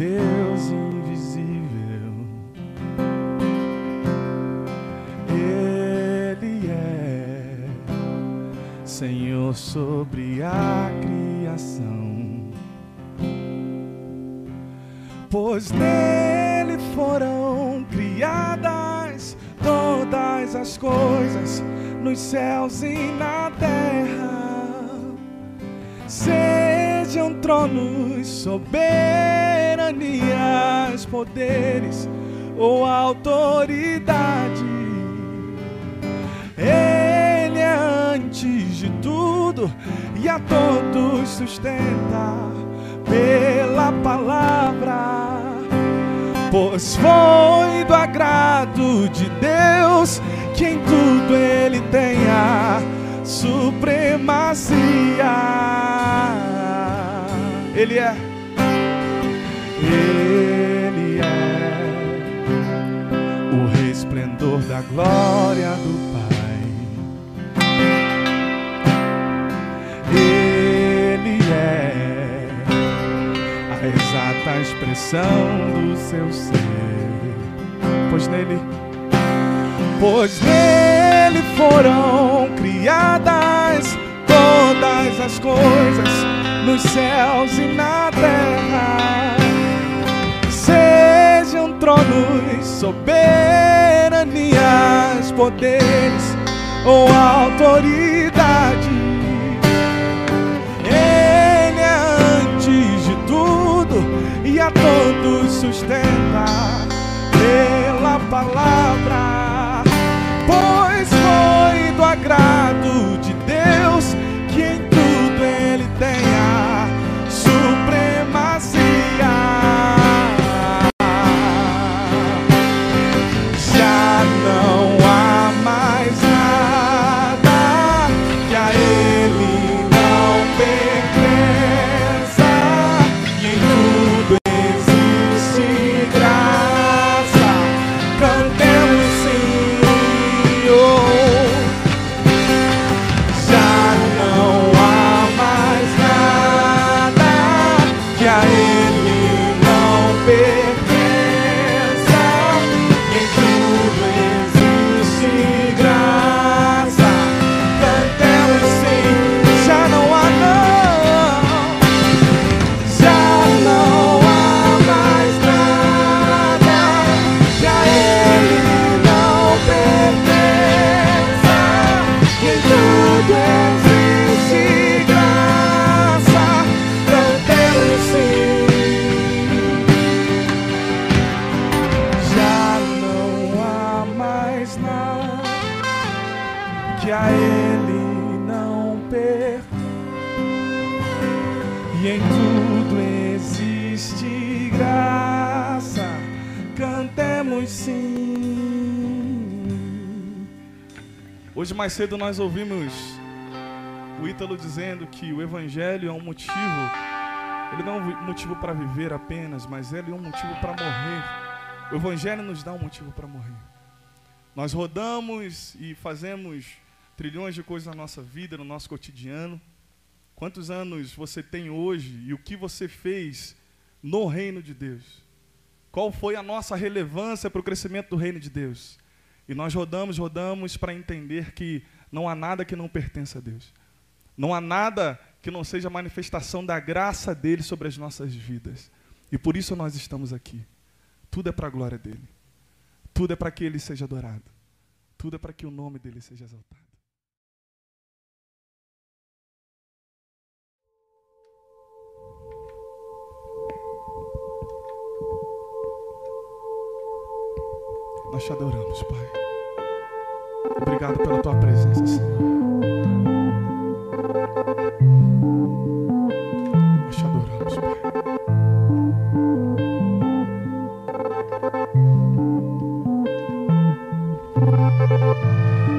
Deus invisível. Ele é Senhor sobre a criação, pois nele foram criadas todas as coisas nos céus e na terra. Sejam tronos, soberanias, poderes ou autoridade. Ele é antes de tudo e a todos sustenta pela palavra. Pois foi do agrado de Deus que em tudo ele tenha supremacia. Ele é, da glória do Pai. Ele é a exata expressão do seu ser, pois nele, pois nele foram criadas todas as coisas nos céus e na terra. Sejam tronos, soberanias, poderes ou autoridade. Ele é antes de tudo e a todos sustenta pela palavra. Pois foi do agrado a ele não pertence. E em tudo existe graça. Cantemos sim. Hoje mais cedo nós ouvimos o Ítalo dizendo que o evangelho é um motivo ele não é um motivo para viver apenas, mas ele é um motivo para morrer. O Evangelho nos dá um motivo para morrer. Nós rodamos e fazemos trilhões de coisas na nossa vida, no nosso cotidiano. Quantos anos você tem hoje e o que você fez no reino de Deus? Qual foi a nossa relevância para o crescimento do reino de Deus? E nós rodamos, rodamos para entender que não há nada que não pertença a Deus. Não há nada que não seja manifestação da graça dele sobre as nossas vidas. E por isso nós estamos aqui. Tudo é para a glória dele. Tudo é para que ele seja adorado. Tudo é para que o nome dele seja exaltado. Nós te adoramos, Pai. Obrigado pela tua presença, Senhor. Nós te adoramos, Pai.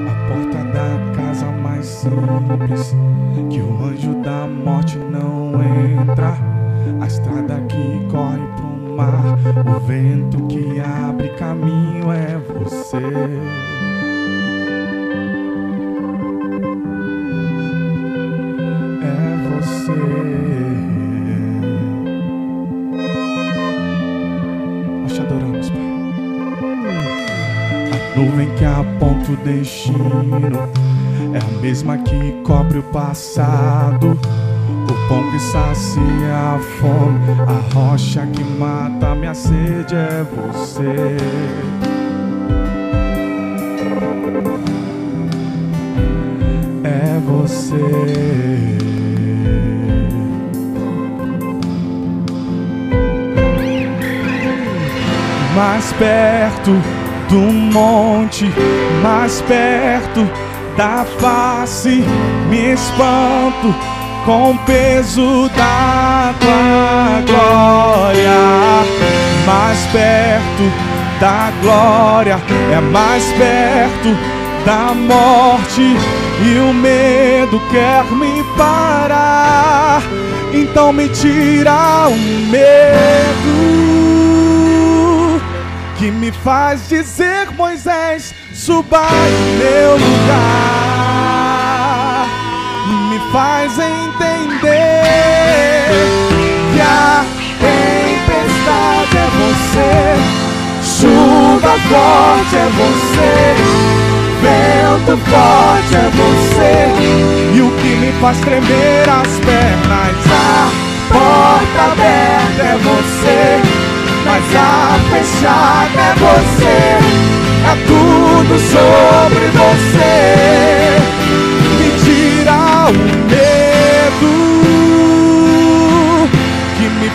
A porta da casa mais simples que o anjo da morte não entra. A estrada que corre mar. O vento que abre caminho é você. É você. Nós te adoramos, Pai. A nuvem que aponta o destino é a mesma que cobre o passado. Pão que sacia a fome, a rocha que mata minha sede é você. É você. mais perto do monte, mais perto da face, me espanto com o peso da tua glória. Mais perto da glória, é mais perto da morte e o medo quer me parar. Então me tira o medo que me faz dizer, Moisés, suba em meu lugar. Me faz entender que a tempestade é você, chuva forte é você, vento forte é você, e o que me faz tremer as pernas, a porta aberta é você. Mas a fechada é você, é tudo sobre você.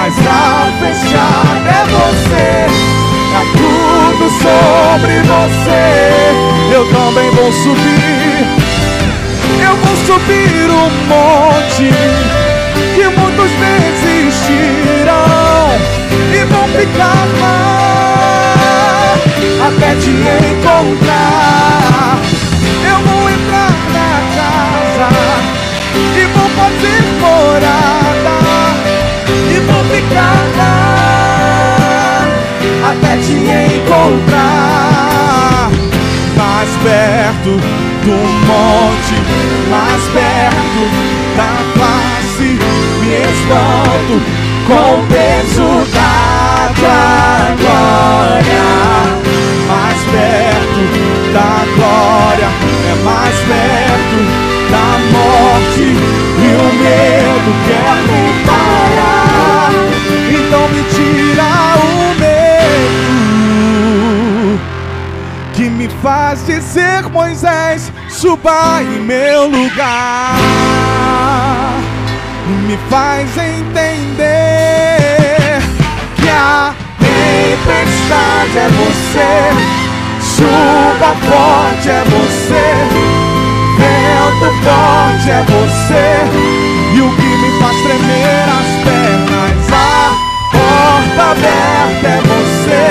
mas a fechada é você, é tudo sobre você. Eu também vou subir, eu vou subir um monte que muitos desistirão e vão ficar lá até te encontrar. Perto do monte, mais perto da face, me espanto com o peso da tua glória. Mais perto da glória, é mais perto da morte e o medo quer me parar. Então me tira o medo que me faz dizer, suba em meu lugar. Me faz entender que a tempestade é você, chuva forte é você, vento forte é você, e o que me faz tremer as pernas, a porta aberta é você,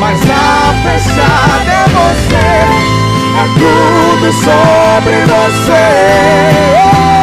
mas a fechada é você, é tudo sobre você.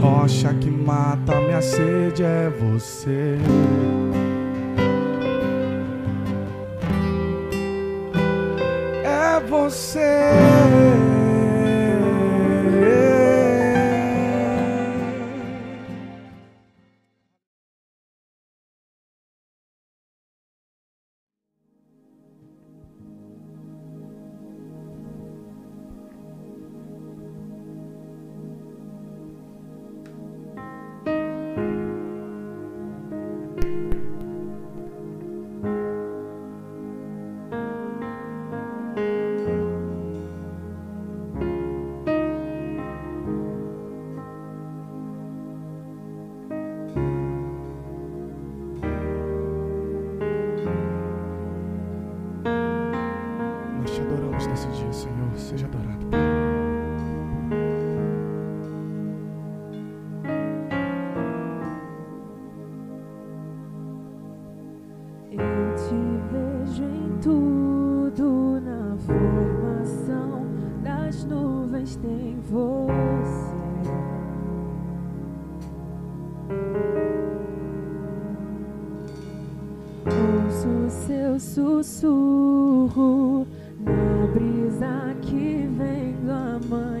Rocha que mata minha sede é você. É você. Tudo na formação das nuvens tem você. Ouço seu sussurro na brisa que vem do amanhã.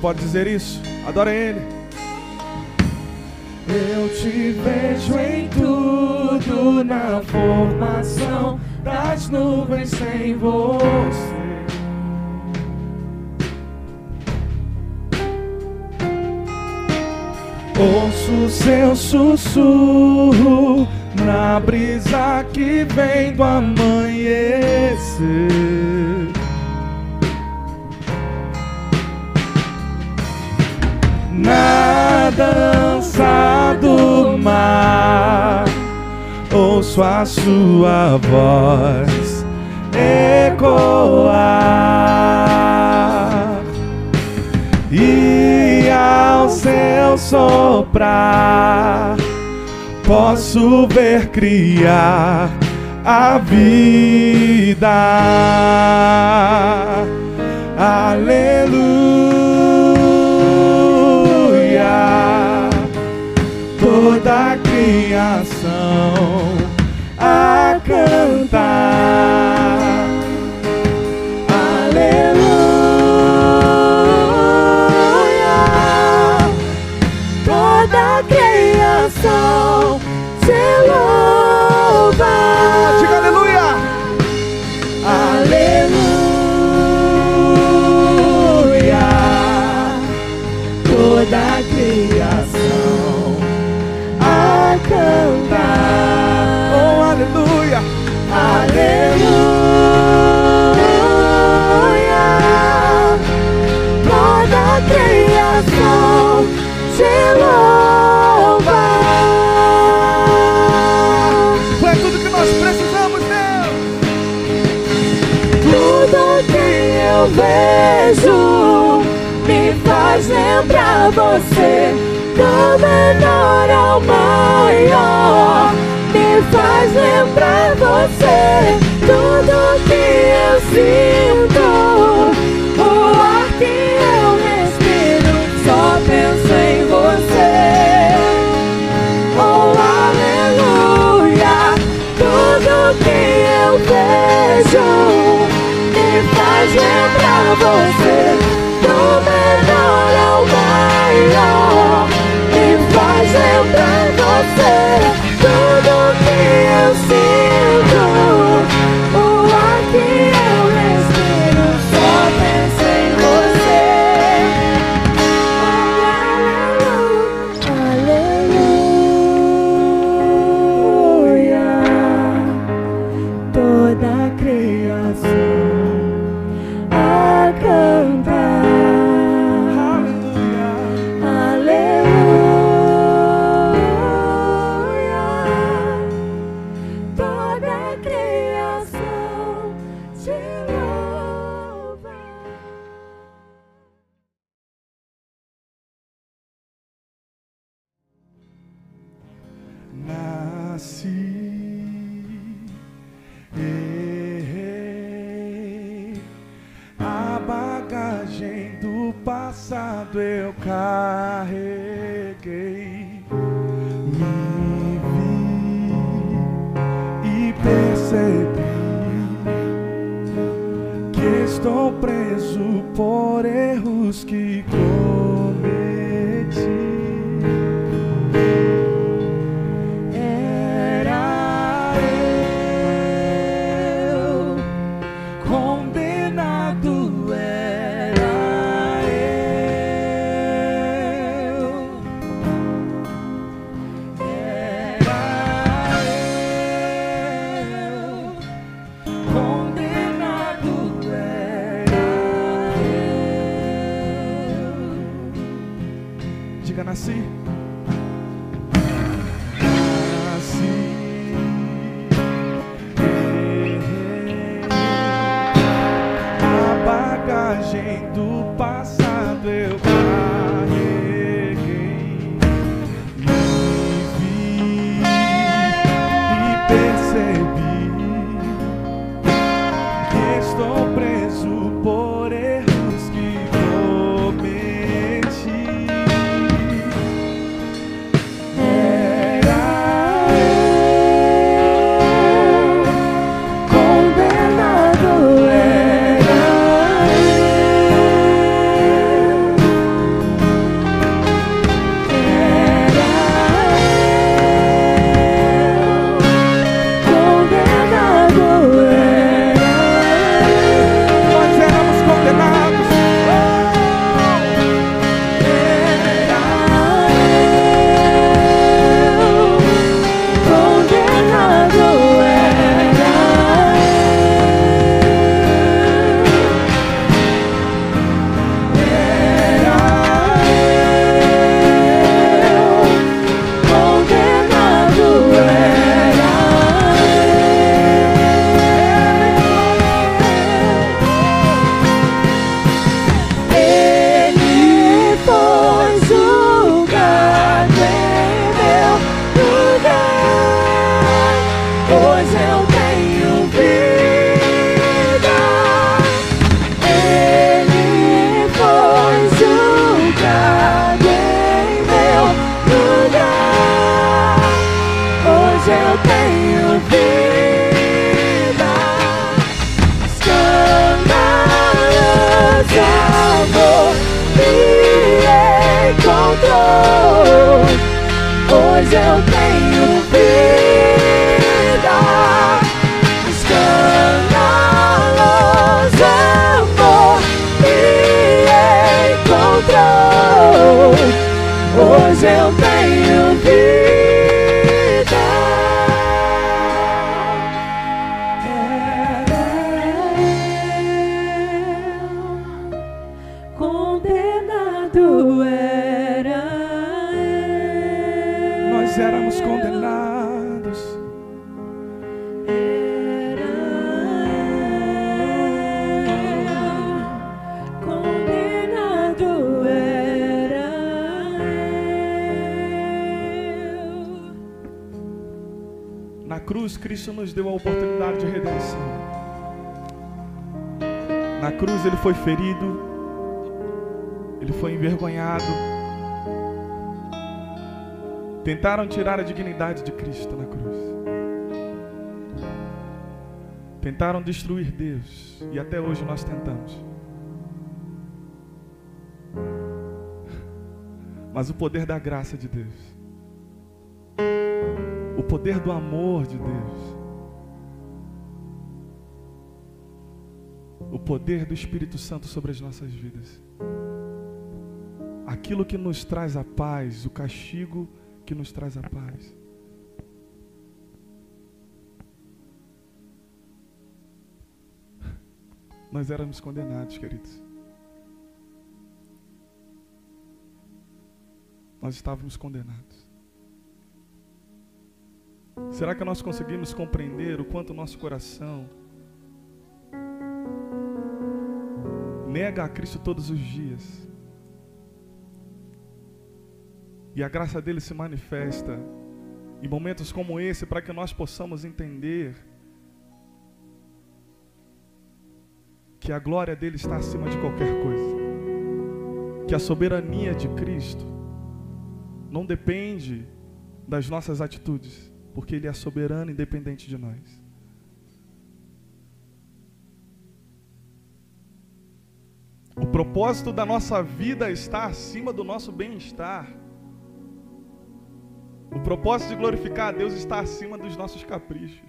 Pode dizer isso? Adora Ele. Eu te vejo em tudo na formação das nuvens sem você. Ouço seu sussurro na brisa que vem do amanhecer. Dança do mar, ouço a sua voz ecoar e ao seu soprar posso ver criar a vida. Aleluia, criação a cantar. Você. Do menor ao maior, me faz lembrar você. Tudo que eu sinto, o ar que eu respiro, só penso em você. Oh, aleluia, tudo que eu vejo me faz lembrar você. Carreguei, me vi e percebi que estou preso por erros que Cristo nos deu a oportunidade de redenção. Na cruz, ele foi ferido, ele foi envergonhado. Tentaram tirar a dignidade de Cristo na cruz. Tentaram destruir Deus, e até hoje nós tentamos. Mas o poder da graça de Deus, poder do amor de Deus, o poder do Espírito Santo sobre as nossas vidas. Aquilo que nos traz a paz, o castigo que nos traz a paz. Nós éramos condenados, queridos. Nós estávamos condenados. Será que nós conseguimos compreender o quanto nosso coração nega a Cristo todos os dias? E a graça dele se manifesta em momentos como esse para que nós possamos entender que a glória dele está acima de qualquer coisa. Que a soberania de Cristo não depende das nossas atitudes, porque ele é soberano independente de nós. O propósito da nossa vida está acima do nosso bem-estar. O propósito de glorificar a Deus está acima dos nossos caprichos.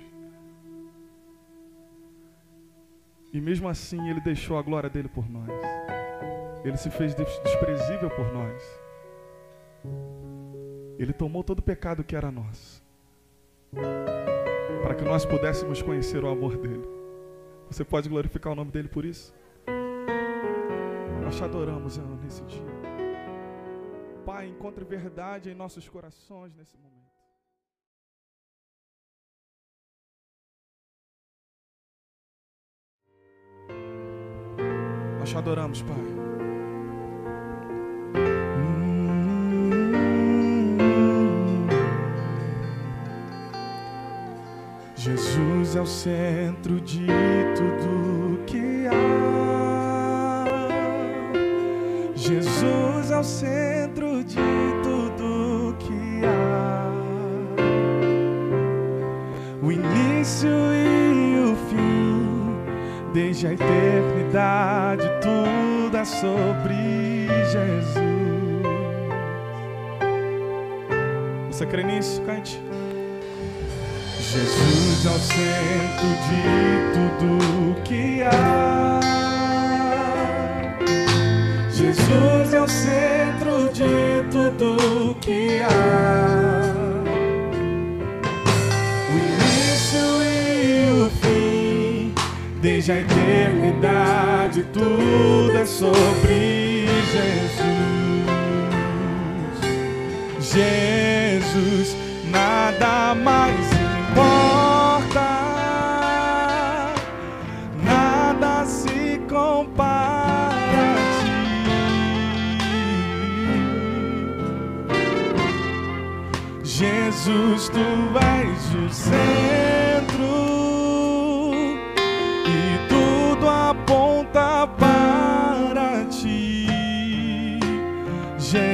E mesmo assim, Ele deixou a glória dele por nós. Ele se fez des- desprezível por nós. Ele tomou todo o pecado que era nosso. Para que nós pudéssemos conhecer o amor dele. Você pode glorificar o nome dele por isso? Nós te adoramos nesse dia. Pai, encontre verdade em nossos corações nesse momento. Nós te adoramos, Pai. Jesus é o centro de tudo que há. Jesus é o centro de tudo que há. O início e o fim, desde a eternidade, tudo é sobre Jesus. Você crê nisso? Cante. Jesus é o centro de tudo que há. Jesus é o centro de tudo que há. O início e o fim, desde a eternidade, tudo é sobre Jesus. Jesus, nada mais Jesus, tu és o centro e tudo aponta para ti. Jesus.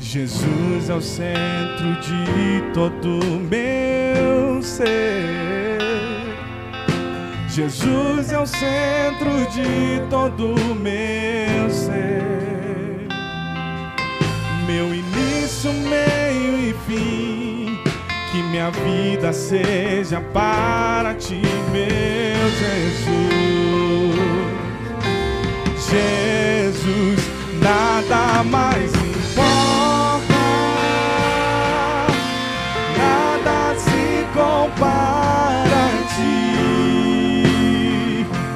Jesus é o centro de todo meu ser. Jesus é o centro de todo meu ser. Meu início, meio e fim. Que minha vida seja para ti, meu Jesus. Jesus, nada mais importa, nada se compara a ti.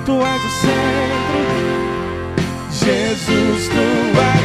Tu és o centro, Jesus, tu és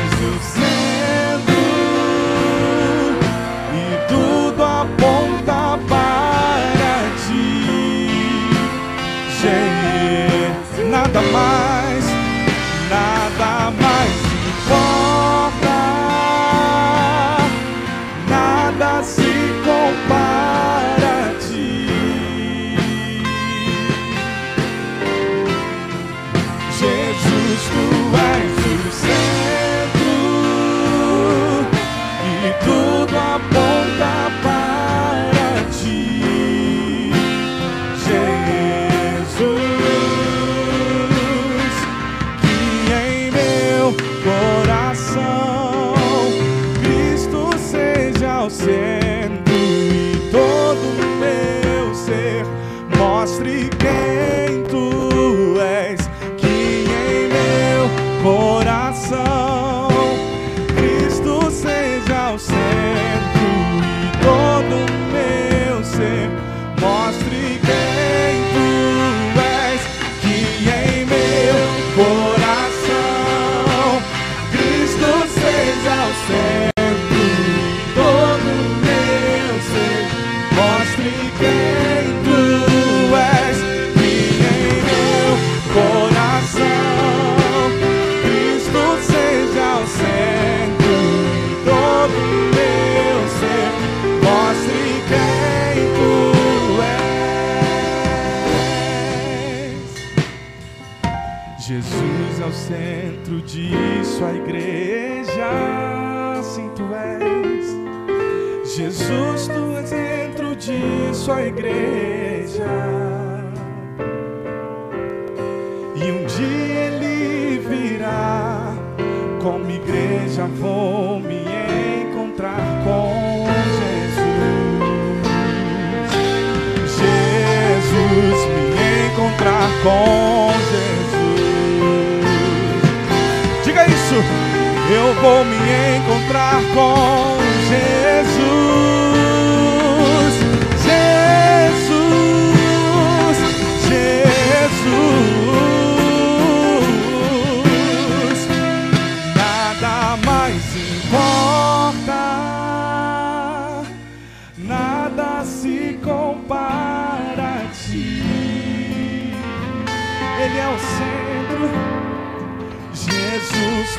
disso, a igreja, assim tu és. Jesus, tu és centro disso, a igreja. E um dia ele virá, como igreja vou me encontrar com Jesus. Jesus, me encontrar com eu vou me encontrar com Jesus.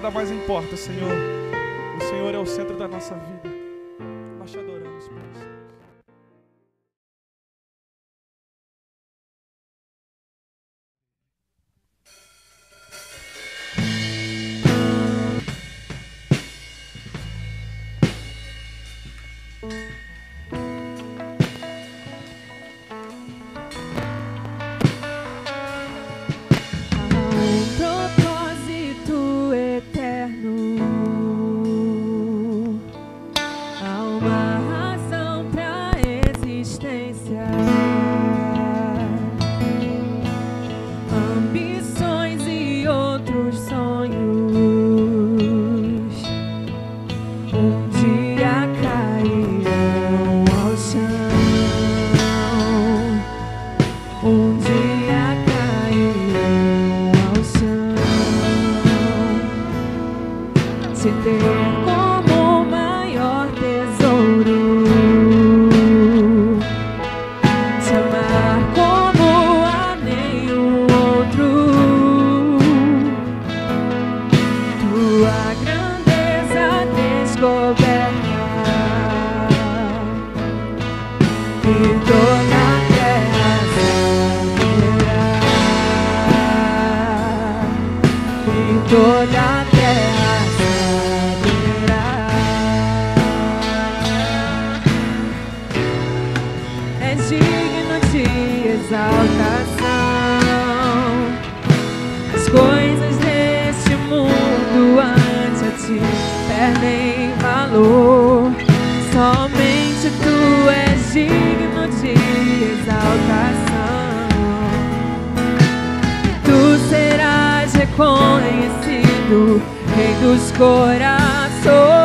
nada mais importa, Senhor. O Senhor é o centro da nossa vida. digno de exaltação. As coisas deste mundo ante a ti perdem valor. Somente tu és digno de exaltação. Tu serás reconhecido, Rei dos corações.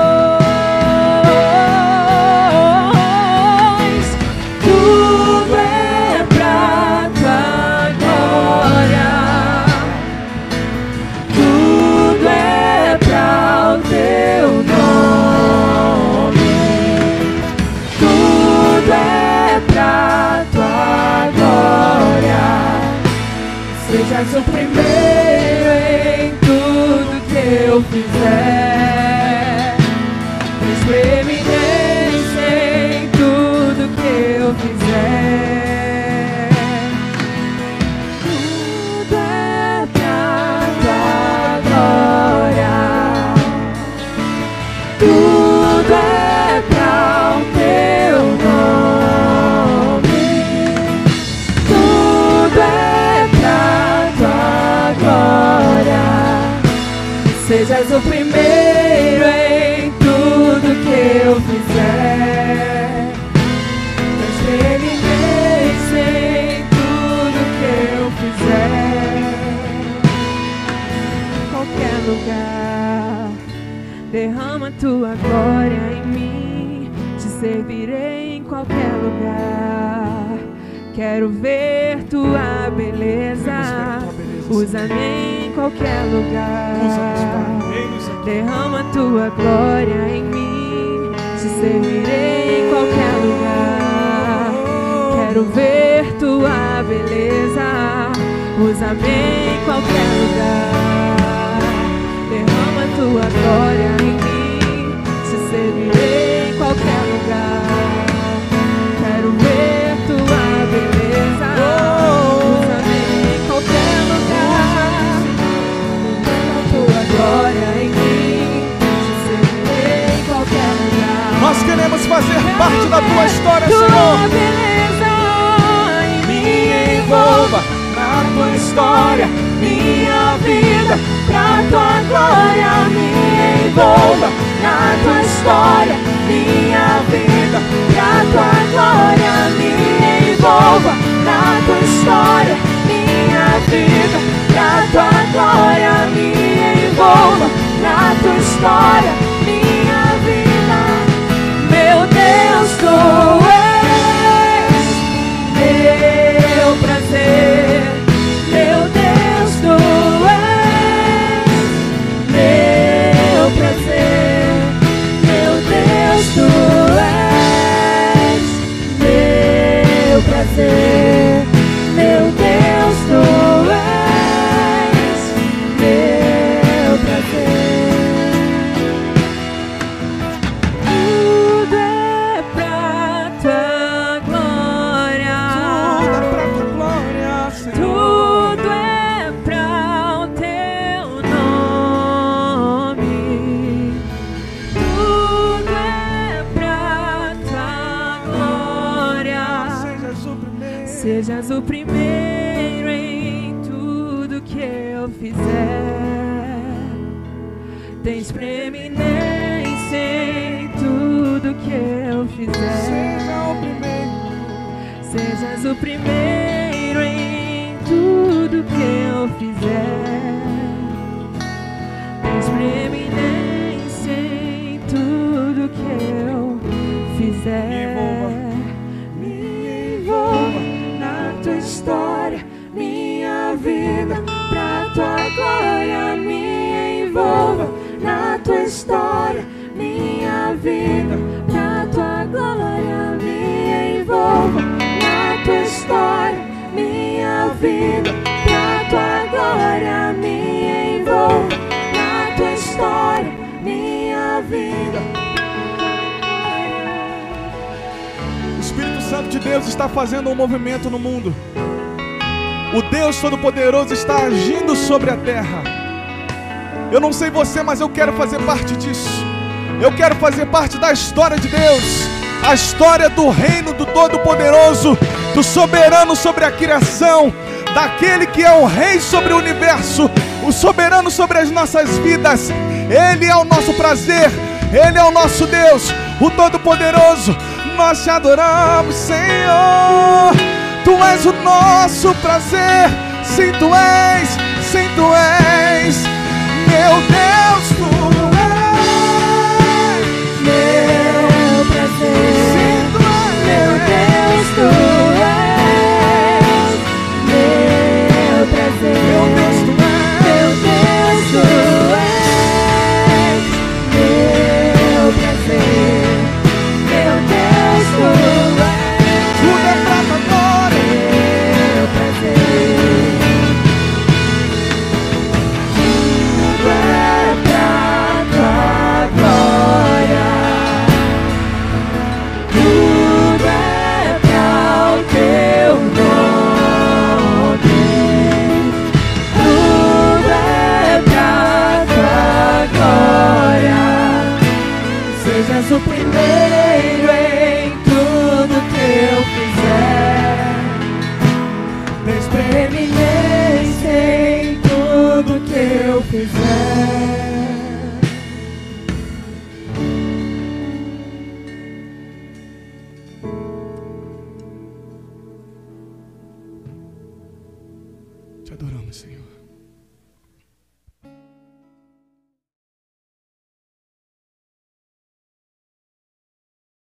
quero ver tua beleza. Usa-me em qualquer lugar. Derrama tua glória em mim. Te servirei em qualquer lugar. Quero ver tua beleza. Usa-me em qualquer lugar. Derrama tua glória em mim. Te servirei em qualquer lugar. Tua glória me envolva, na tua história, minha vida, que a tua glória me envolva, na tua história, minha vida, que a tua glória me envolva, na tua história, Deus está fazendo um movimento no mundo. O Deus Todo-Poderoso está agindo sobre a terra. Eu não sei você, mas eu quero fazer parte disso. Eu quero fazer parte da história de Deus. A história do reino do Todo-Poderoso, do soberano sobre a criação, daquele que é o rei sobre o universo, o soberano sobre as nossas vidas. Ele é o nosso prazer, ele é o nosso Deus, o Todo-Poderoso. Nós te adoramos, Senhor. Tu és o nosso prazer. Sim, tu és, sim, tu és. Meu Deus, tu